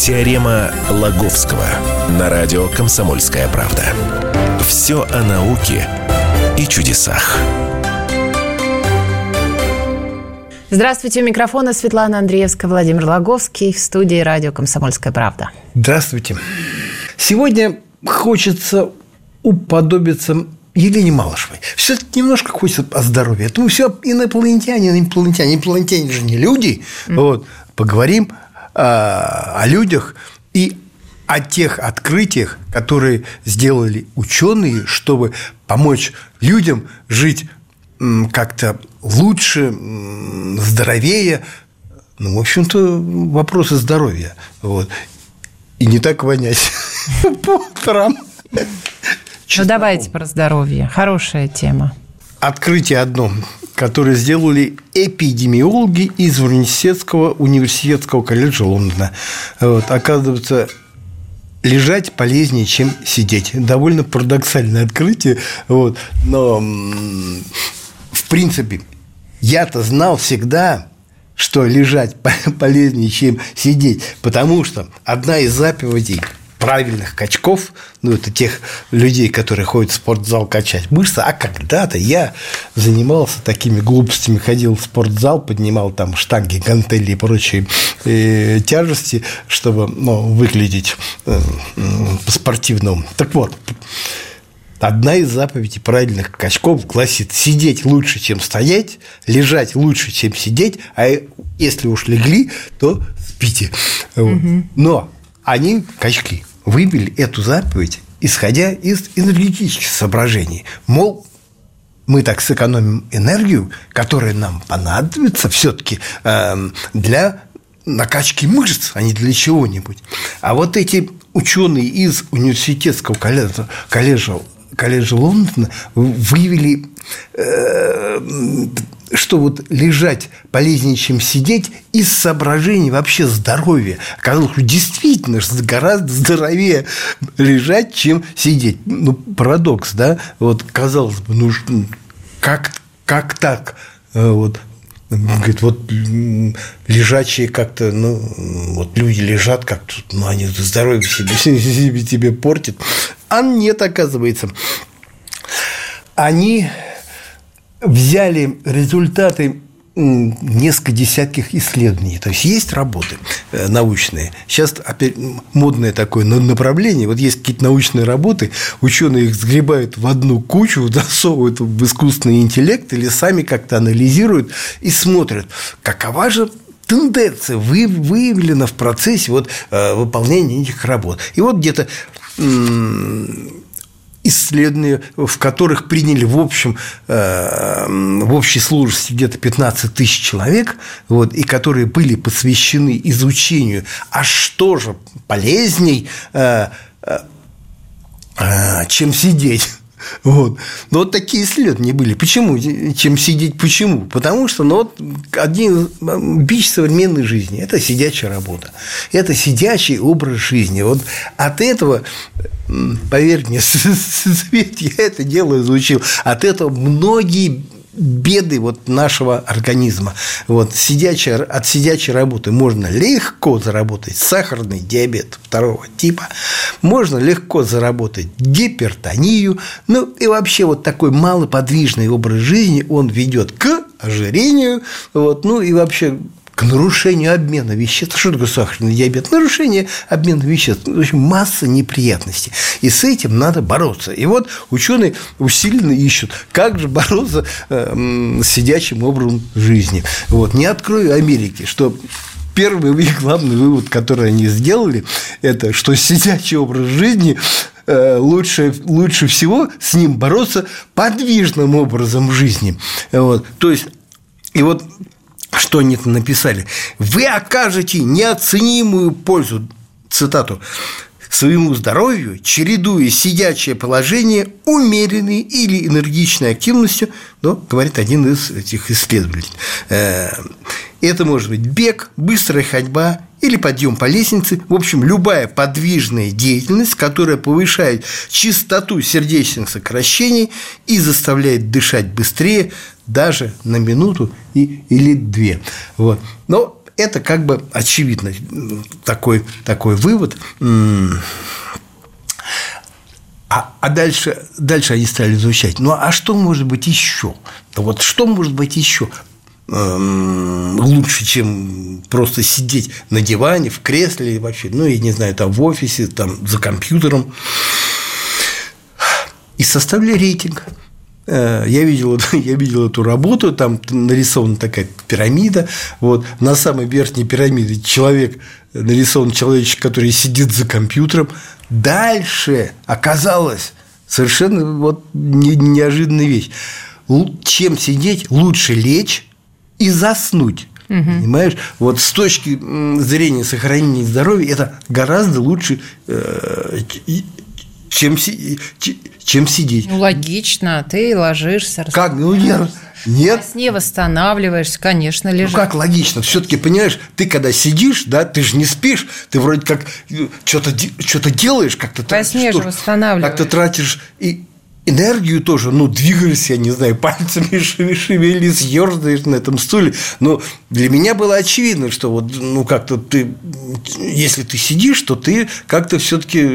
Теорема Лаговского на радио «Комсомольская правда». Все о науке и чудесах. Здравствуйте, у микрофона Светлана Андреевская, Владимир Лаговский в студии радио «Комсомольская правда». Здравствуйте. Сегодня хочется уподобиться Елене Малышевой. Все-таки немножко хочется о здоровье. Это мы все инопланетяне, инопланетяне. Инопланетяне же не люди. Mm. Вот. Поговорим о, о людях и о тех открытиях, которые сделали ученые, чтобы помочь людям жить как-то лучше, здоровее. Ну, в общем-то, вопросы здоровья. Вот. И не так вонять по утрам. Ну, давайте про здоровье. Хорошая тема. Открытие одно, которое сделали эпидемиологи из университетского, университетского колледжа Лондона. Вот, оказывается, лежать полезнее, чем сидеть. Довольно парадоксальное открытие. Вот, но, в принципе, я-то знал всегда, что лежать полезнее, чем сидеть, потому что одна из заповедей – правильных качков, ну, это тех людей, которые ходят в спортзал качать мышцы, а когда-то я занимался такими глупостями, ходил в спортзал, поднимал там штанги, гантели и прочие э, тяжести, чтобы ну, выглядеть э, по-спортивному. Так вот, Одна из заповедей правильных качков гласит сидеть лучше, чем стоять, лежать лучше, чем сидеть, а если уж легли, то спите. Угу. Но они качки вывели эту заповедь, исходя из энергетических соображений. Мол, мы так сэкономим энергию, которая нам понадобится все-таки эм, для накачки мышц, а не для чего-нибудь. А вот эти ученые из университетского колледжа, колледжа, колледжа Лондона выявили э, что вот лежать полезнее, чем сидеть, из соображений вообще здоровья. Оказалось, что действительно гораздо здоровее лежать, чем сидеть. Ну, парадокс, да? Вот, казалось бы, ну, как, как так? Э, вот, Говорит, вот лежачие как-то, ну, вот люди лежат как-то, ну, они здоровье себе, себе, тебе портят. А нет, оказывается. Они взяли результаты несколько десятков исследований. То есть есть работы э, научные. Сейчас опять модное такое направление. Вот есть какие-то научные работы, ученые их сгребают в одну кучу, засовывают в искусственный интеллект или сами как-то анализируют и смотрят, какова же тенденция выявлена в процессе вот, э, выполнения этих работ. И вот где-то исследования, в которых приняли в общем э, в общей сложности где-то 15 тысяч человек, вот, и которые были посвящены изучению, а что же полезней, э, э, чем сидеть вот. Но вот такие исследования были. Почему? Чем сидеть? Почему? Потому что ну, вот один бич современной жизни – это сидячая работа. Это сидячий образ жизни. Вот от этого, поверь мне, Свет, я это дело изучил, от этого многие беды вот нашего организма. Вот сидячая, от сидячей работы можно легко заработать сахарный диабет второго типа, можно легко заработать гипертонию, ну и вообще вот такой малоподвижный образ жизни, он ведет к ожирению, вот, ну и вообще к нарушению обмена веществ. Что такое сахарный диабет? Нарушение обмена веществ. В общем, масса неприятностей. И с этим надо бороться. И вот ученые усиленно ищут, как же бороться э, с сидячим образом жизни. Вот. Не открою Америки, что первый и главный вывод, который они сделали, это что сидячий образ жизни э, лучше, лучше всего с ним бороться подвижным образом жизни. Вот. То есть, и вот что они там написали? Вы окажете неоценимую пользу, цитату, своему здоровью, чередуя сидячее положение умеренной или энергичной активностью, но, говорит один из этих исследователей. Э, это может быть бег, быстрая ходьба или подъем по лестнице. В общем, любая подвижная деятельность, которая повышает частоту сердечных сокращений и заставляет дышать быстрее, даже на минуту и, или две. Вот. Но это как бы очевидно такой, такой вывод. А, а дальше, дальше они стали изучать. Ну, а что может быть еще? Вот что может быть еще? Эм, лучше, чем просто сидеть на диване, в кресле вообще, ну, я не знаю, там в офисе, там за компьютером. И составили рейтинг. Э, я видел, я видел эту работу, там нарисована такая пирамида. Вот, на самой верхней пирамиде человек, нарисован человечек, который сидит за компьютером. Дальше оказалось совершенно вот неожиданная вещь. Чем сидеть, лучше лечь, и заснуть. Угу. Понимаешь? Вот с точки зрения сохранения здоровья это гораздо лучше, э, чем, чем сидеть. Ну, логично. Ты ложишься. Как? Ну, нет. Нет. Во сне восстанавливаешься, конечно, лежишь. Ну, как логично? Все-таки, понимаешь, ты когда сидишь, да, ты же не спишь, ты вроде как э, что-то что делаешь, как-то... Во сне же восстанавливаешь. Как-то тратишь и энергию тоже, ну, двигались, я не знаю, пальцами шевелись, ерзаешь на этом стуле. Но для меня было очевидно, что вот, ну, как-то ты, если ты сидишь, то ты как-то все-таки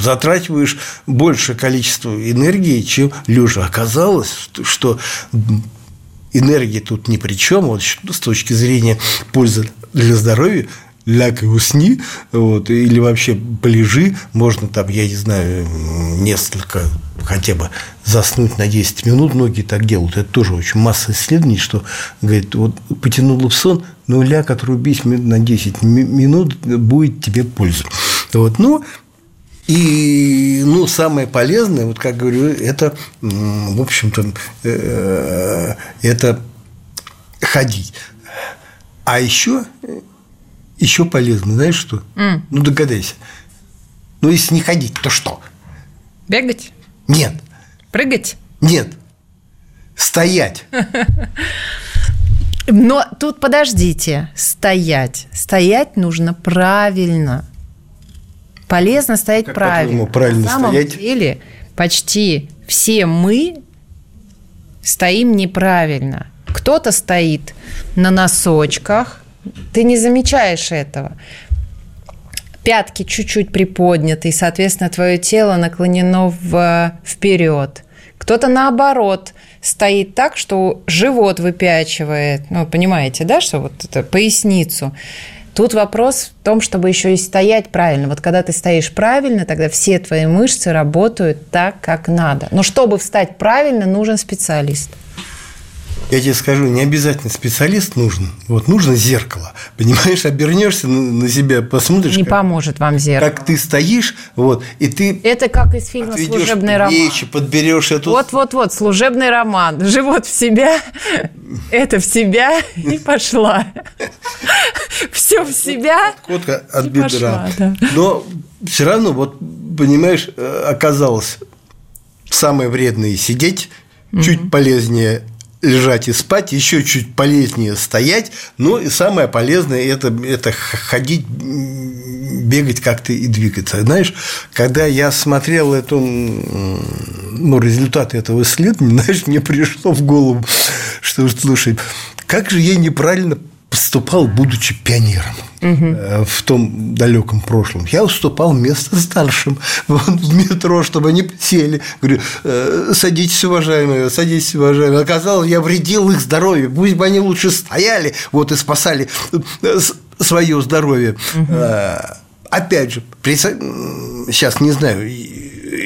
затрачиваешь большее количество энергии, чем лежа. Оказалось, что энергия тут ни при чем, вот с точки зрения пользы для здоровья, ляг и усни, вот, или вообще полежи, можно там, я не знаю, несколько хотя бы заснуть на 10 минут, многие так делают. Это тоже очень масса исследований, что, говорит, вот потянуло в сон, но ляг отрубись на 10 минут, будет тебе польза. Вот, ну, и ну, самое полезное, вот как говорю, это, в общем-то, э, это ходить. А еще еще полезно, знаешь что? Mm. Ну, догадайся. Ну, если не ходить, то что? Бегать? Нет. Прыгать? Нет. Стоять. Но тут подождите, стоять. Стоять нужно правильно. Полезно стоять как правильно. правильно На самом стоять? деле почти все мы стоим неправильно. Кто-то стоит на носочках, ты не замечаешь этого. Пятки чуть-чуть приподняты, и, соответственно, твое тело наклонено в, вперед. Кто-то наоборот стоит так, что живот выпячивает. Ну, понимаете, да, что вот это поясницу. Тут вопрос в том, чтобы еще и стоять правильно. Вот когда ты стоишь правильно, тогда все твои мышцы работают так, как надо. Но чтобы встать правильно, нужен специалист я тебе скажу, не обязательно специалист нужен. Вот нужно зеркало. Понимаешь, обернешься на себя, посмотришь. Не как, поможет вам зеркало. Как ты стоишь, вот, и ты. Это как из фильма «Служебный роман». Плечи, подберешь эту. Вот-вот-вот, служебный роман. Живот в себя, это в себя и пошла. Все в себя. Котка от бедра. Но все равно, вот, понимаешь, э, оказалось, самое вредное сидеть, чуть полезнее лежать и спать, еще чуть полезнее стоять. Ну и самое полезное это, это ходить, бегать как-то и двигаться. Знаешь, когда я смотрел эту, ну, результаты этого исследования, знаешь, мне пришло в голову, что, слушай, как же я неправильно поступал, будучи пионером угу. в том далеком прошлом. Я уступал место старшим в метро, чтобы они сели. Говорю, «Э, садитесь, уважаемые, садитесь, уважаемые. Оказалось, я вредил их здоровью. Пусть бы они лучше стояли, вот и спасали свое здоровье. Угу. Опять же, сейчас не знаю,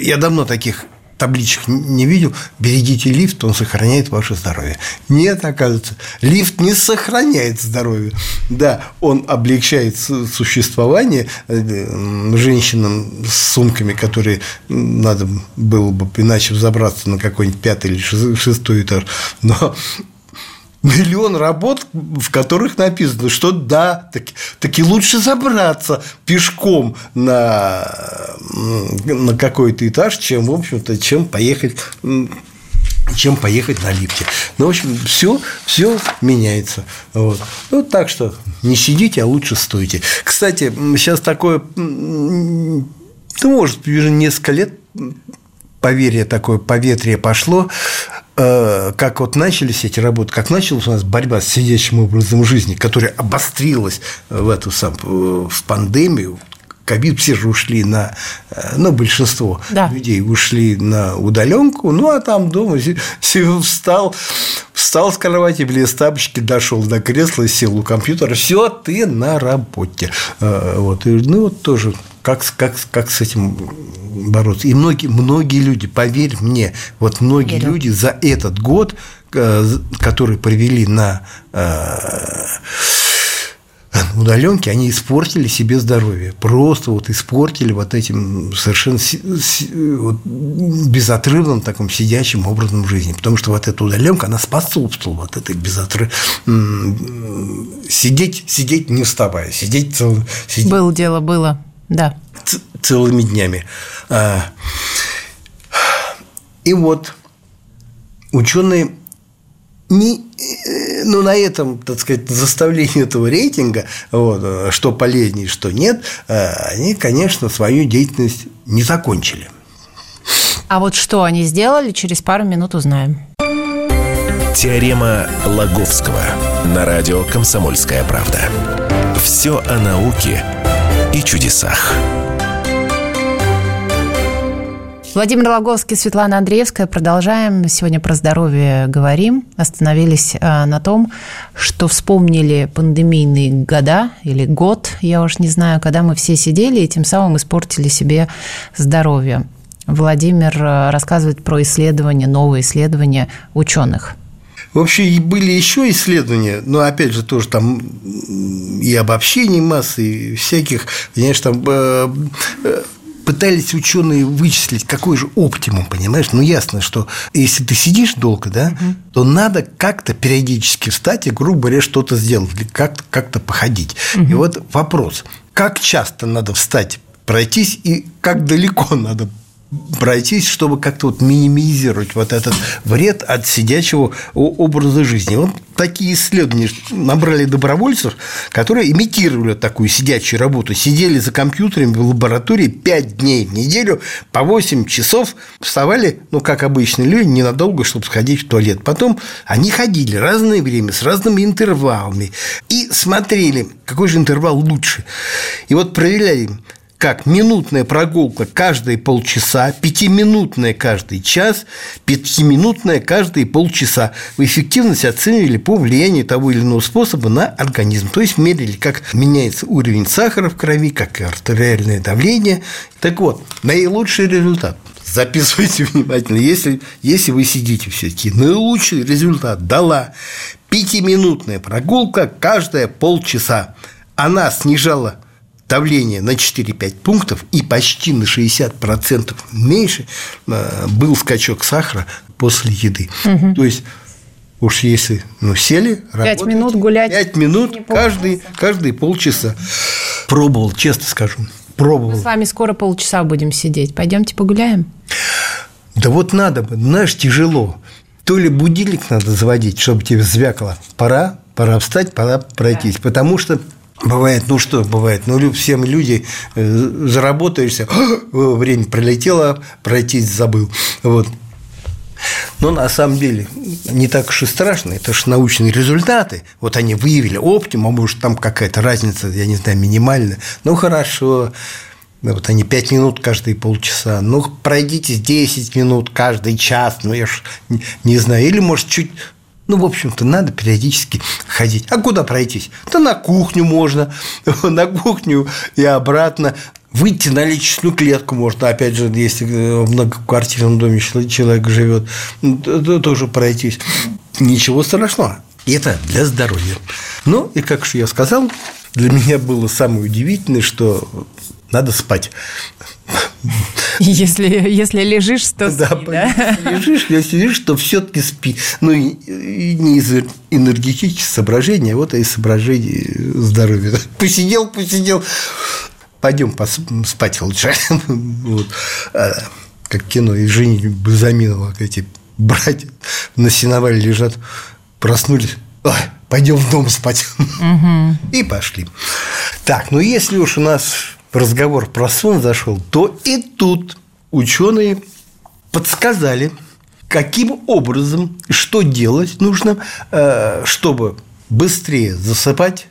я давно таких табличек не видел, берегите лифт, он сохраняет ваше здоровье. Нет, оказывается, лифт не сохраняет здоровье. Да, он облегчает существование э, женщинам с сумками, которые надо было бы иначе взобраться на какой-нибудь пятый или шестой этаж. Но миллион работ, в которых написано, что да, таки, таки лучше забраться пешком на, на какой-то этаж, чем, в общем-то, чем поехать чем поехать на лифте. Ну, в общем, все, все меняется. Вот. Ну, так что не сидите, а лучше стойте. Кстати, сейчас такое, ну, может, уже несколько лет поверье такое, поветрие пошло, э, как вот начались эти работы, как началась у нас борьба с сидящим образом жизни, которая обострилась в эту сам, в пандемию, ковид все же ушли на, э, ну, большинство да. людей ушли на удаленку, ну, а там дома встал, встал с кровати, влез тапочки, дошел до кресла, сел у компьютера, все, ты на работе. Э, вот, ну, вот тоже как, как, как с этим бороться. И многие, многие люди, поверь мне, вот многие Верю. люди за этот год, э, который провели на удаленки, они испортили себе здоровье. Просто вот испортили вот этим совершенно вот, безотрывным таким сидячим образом жизни. Потому что вот эта удаленка, она способствовала вот этой безотрыв... Сидеть, сидеть не вставая, сидеть, цел... сидеть... Было дело, было, да. Целыми днями. А, и вот ученые не, э, ну, на этом, так сказать, заставлении этого рейтинга, вот, что полезнее, что нет, э, они, конечно, свою деятельность не закончили. А вот что они сделали, через пару минут узнаем. Теорема Лаговского на радио «Комсомольская правда». Все о науке и чудесах. Владимир Логовский, Светлана Андреевская. Продолжаем. Сегодня про здоровье говорим. Остановились а, на том, что вспомнили пандемийные года или год, я уж не знаю, когда мы все сидели и тем самым испортили себе здоровье. Владимир а, рассказывает про исследования, новые исследования ученых. Вообще были еще исследования, но опять же тоже там и обобщений массы, и всяких, конечно, там э, э, пытались ученые вычислить, какой же оптимум, понимаешь? Ну, ясно, что если ты сидишь долго, да, угу. то надо как-то периодически встать и, грубо говоря, что-то сделать, или как-то как походить. Угу. И вот вопрос, как часто надо встать, пройтись, и как далеко надо пройтись, чтобы как-то вот минимизировать вот этот вред от сидячего образа жизни. Вот такие исследования набрали добровольцев, которые имитировали такую сидячую работу, сидели за компьютерами в лаборатории 5 дней в неделю по 8 часов, вставали, ну, как обычные люди, ненадолго, чтобы сходить в туалет. Потом они ходили разное время, с разными интервалами и смотрели, какой же интервал лучше. И вот проверяли как минутная прогулка каждые полчаса, пятиминутная каждый час, пятиминутная каждые полчаса. В эффективность оценивали по влиянию того или иного способа на организм. То есть мерили, как меняется уровень сахара в крови, как и артериальное давление. Так вот, наилучший результат записывайте внимательно, если, если вы сидите все-таки, наилучший результат дала пятиминутная прогулка каждые полчаса. Она снижала давление на 4-5 пунктов и почти на 60% меньше э, был скачок сахара после еды. Угу. То есть Уж если ну, сели, Пять минут гулять. Пять минут каждый, каждые полчаса. Пробовал, честно скажу. Пробовал. Мы с вами скоро полчаса будем сидеть. Пойдемте погуляем. Да вот надо бы, знаешь, тяжело. То ли будильник надо заводить, чтобы тебе звякало. Пора, пора встать, пора пройтись. Да. Потому что Бывает, ну что бывает, ну все мы люди, э, заработаешься, время пролетело, пройтись забыл. Вот. Но на самом деле не так уж и страшно, это же научные результаты. Вот они выявили оптимум, может там какая-то разница, я не знаю, минимальная. Ну хорошо, вот они 5 минут каждые полчаса. Ну, пройдите 10 минут каждый час. Ну, я ж не знаю. Или, может, чуть ну, в общем-то, надо периодически ходить. А куда пройтись? Да на кухню можно, на кухню и обратно. Выйти на личную клетку можно, опять же, если в многоквартирном доме человек живет, то тоже пройтись. Ничего страшного. Это для здоровья. Ну, и как же я сказал, для меня было самое удивительное, что надо спать. Если, если лежишь, то спи, да? да? Если лежишь, если лежишь, то все-таки спи. Ну, и, и не из энергетических соображений, а вот из соображений здоровья. Посидел, посидел, пойдем спать лучше. Вот. А, как кино, и Жени Бальзаминова, эти братья на сеновале лежат, проснулись, Ой, пойдем в дом спать. Угу. И пошли. Так, ну если уж у нас разговор про сон зашел, то и тут ученые подсказали, каким образом, что делать нужно, э, чтобы быстрее засыпать,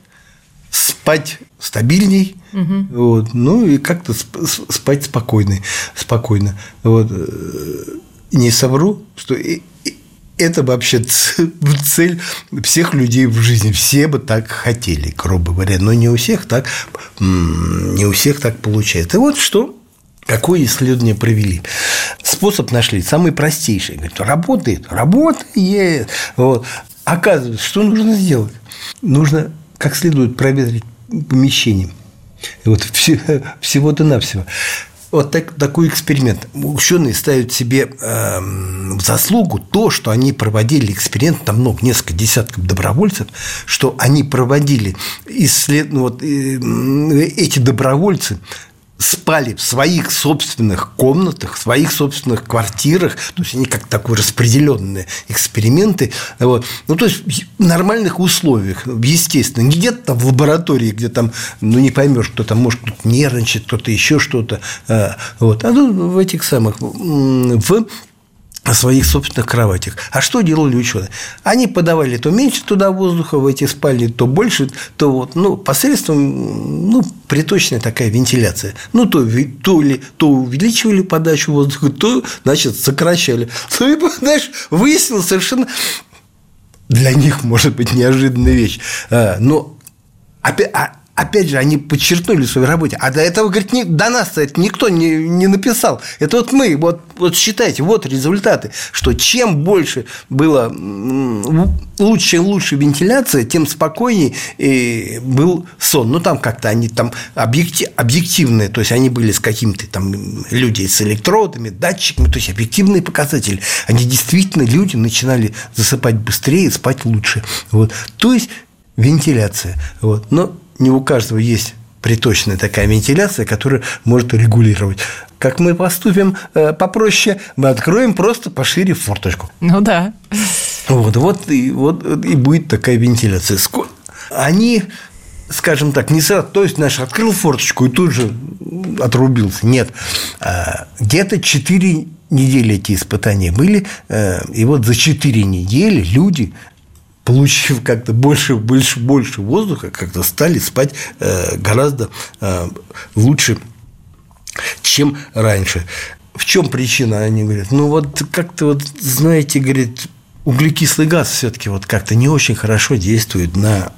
спать стабильней, угу. вот, ну и как-то спать спокойно, спокойно. Вот. Э, не совру, что это вообще цель всех людей в жизни. Все бы так хотели, грубо говоря. Но не у всех так, не у всех так получается. И вот что Какое исследование провели? Способ нашли, самый простейший. Говорит, работает, работает. Вот. Оказывается, что нужно сделать? Нужно как следует проветрить помещение. Вот всего-то навсего вот так, такой эксперимент. Ученые ставят себе э, в заслугу то, что они проводили эксперимент, там много, несколько десятков добровольцев, что они проводили исслед... ну, вот, э, эти добровольцы спали в своих собственных комнатах, в своих собственных квартирах, то есть они как такие распределенные эксперименты, вот. ну то есть в нормальных условиях, естественно, не где-то там в лаборатории, где там, ну не поймешь, кто там может кто-то нервничать, кто-то еще что-то, а, вот, а тут в этих самых в о своих собственных кроватях. А что делали ученые? Они подавали то меньше туда воздуха в эти спальни, то больше, то вот, ну, посредством, ну, приточная такая вентиляция. Ну, то, то, ли, то увеличивали подачу воздуха, то, значит, сокращали. Ну, и, знаешь, выяснилось совершенно для них, может быть, неожиданная вещь. А, но опять, а опять же, они подчеркнули в своей работе. А до этого, говорит, не, до нас это никто не, не написал. Это вот мы, вот, вот считайте, вот результаты, что чем больше было лучше, чем лучше вентиляция, тем спокойнее э, был сон. Ну, там как-то они там объектив, объективные, то есть они были с какими-то там люди с электродами, датчиками, то есть объективные показатели. Они действительно, люди начинали засыпать быстрее, спать лучше. Вот. То есть вентиляция. Вот. Но не у каждого есть приточная такая вентиляция, которая может регулировать. Как мы поступим э, попроще, мы откроем просто пошире форточку. Ну да. Вот, вот, и, вот и будет такая вентиляция. Они, скажем так, не сразу, то есть, наш открыл форточку и тут же отрубился. Нет. А, где-то 4 недели эти испытания были, э, и вот за 4 недели люди получив как-то больше, больше, больше воздуха, как-то стали спать э, гораздо э, лучше, чем раньше. В чем причина, они говорят? Ну, вот как-то вот, знаете, говорит, углекислый газ все-таки вот как-то не очень хорошо действует на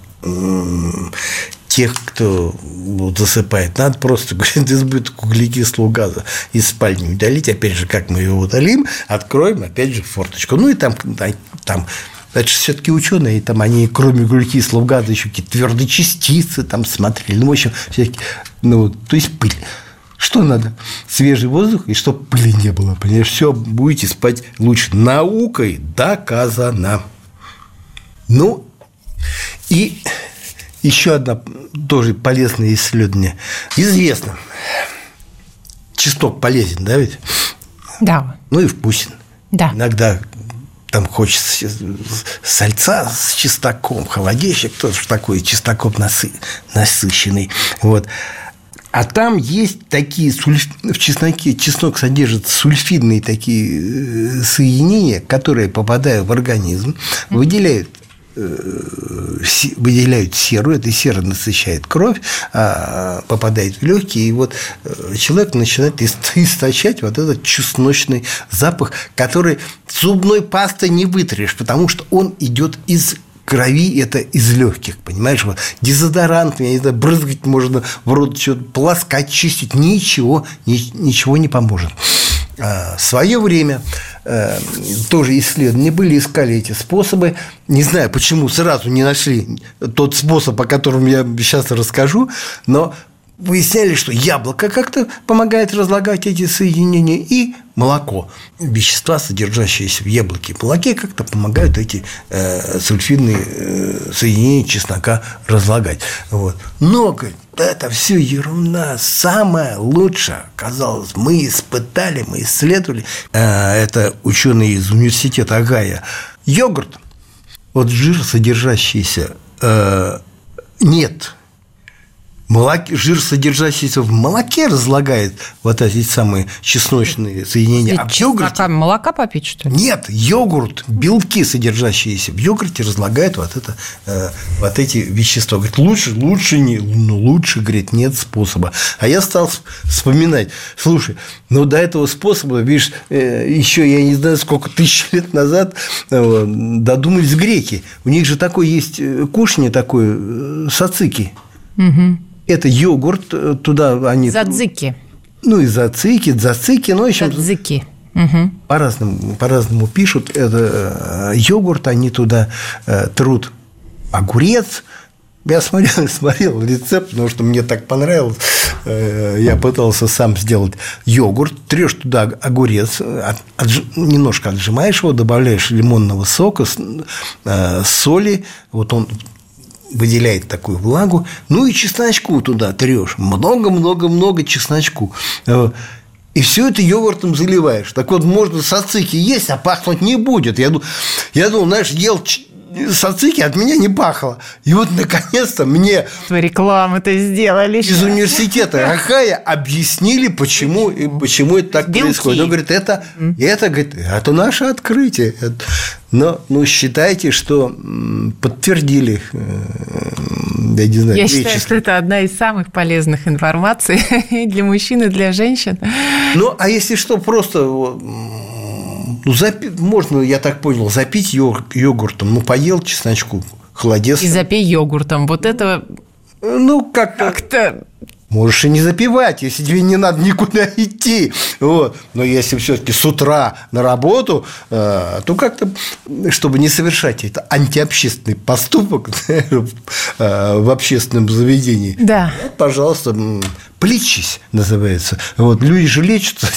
тех, кто вот, засыпает. Надо просто, говорит, избыток углекислого газа из спальни удалить. Опять же, как мы его удалим, откроем, опять же, форточку. Ну, и там, там это же все-таки ученые, там они, кроме углекислого газа, еще какие-то твердые частицы там смотрели. Ну, в общем, всякие, ну, то есть пыль. Что надо? Свежий воздух, и чтобы пыли не было. Понимаешь, все, будете спать лучше. Наукой доказано. Ну, и еще одна тоже полезное исследование. Известно, чеснок полезен, да ведь? Да. Ну и вкусен. Да. Иногда там хочется сальца с чесноком, холодильщик тоже такой чесноком насы, насыщенный. Вот. А там есть такие сульф... в чесноке чеснок содержит сульфидные такие э, соединения, которые, попадая в организм, выделяют выделяют серу, эта сера насыщает кровь, а, попадает в легкие, и вот э, человек начинает источать вот этот чесночный запах, который зубной пастой не вытрешь, потому что он идет из крови это из легких, понимаешь? Вот дезодорант, я не знаю, брызгать можно в рот, что-то полоскать, чистить, ничего, ничего не поможет. В свое время э, тоже исследования были, искали эти способы. Не знаю, почему сразу не нашли тот способ, о котором я сейчас расскажу, но выясняли, что яблоко как-то помогает разлагать эти соединения, и молоко. Вещества, содержащиеся в яблоке и молоке, как-то помогают эти э, сульфидные э, соединения чеснока разлагать. Вот. Но, говорит, это все ерунда. Самое лучшее, казалось, мы испытали, мы исследовали. Э, это ученые из университета Агая. Йогурт, вот жир, содержащийся, э, нет молоке, жир, содержащийся в молоке, разлагает вот эти самые чесночные соединения. А в йогурте... молока попить, что ли? Нет, йогурт, белки, содержащиеся в йогурте, разлагают вот, это, э, вот эти вещества. Говорит, лучше, лучше, не, ну, лучше, говорит, нет способа. А я стал вспоминать, слушай, ну, до этого способа, видишь, э, еще, я не знаю, сколько тысяч лет назад э, додумались греки. У них же такой есть э, кушание такое, э, сацики. Угу. Это йогурт, э, туда они... Задзики. Ну, и зацики, зацики, ну, общем... Задзики. Угу. По-разному, по-разному пишут. Это э, йогурт, они туда э, трут огурец. Я смотрел, смотрел рецепт, потому что мне так понравилось. Я пытался сам сделать йогурт, трешь туда огурец, от, от, немножко отжимаешь его, добавляешь лимонного сока, соли, вот он выделяет такую влагу, ну и чесночку туда трешь, много-много-много чесночку. Э, и все это йогуртом заливаешь. Так вот, можно сацики есть, а пахнуть не будет. Я, я думал, знаешь, ел сацики от меня не пахло. И вот, наконец-то, мне... Рекламу-то сделали. Из университета Рахая объяснили, почему, почему это так Белки. происходит. Он говорит, это, это, говорит, это наше открытие. Но ну, считайте, что подтвердили, э, я не знаю, Я считаю, что это одна из самых полезных информаций для мужчин и для женщин. Ну, а если что, просто ну, запи... можно, я так понял, запить йогуртом. Ну, поел чесночку, холодец. И запей йогуртом. Вот это... Ну, как-то... Как-то Можешь и не запивать, если тебе не надо никуда идти. Вот. Но если все-таки с утра на работу, э, то как-то, чтобы не совершать это антиобщественный поступок э, в общественном заведении, да. пожалуйста, плечись, называется. Вот, люди же лечатся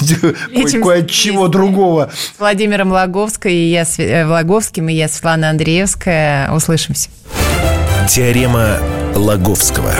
кое от чего другого. С Владимиром Лаговской и я, э, Лаговским и я, Светлана Андреевская. Услышимся. Теорема Лаговского.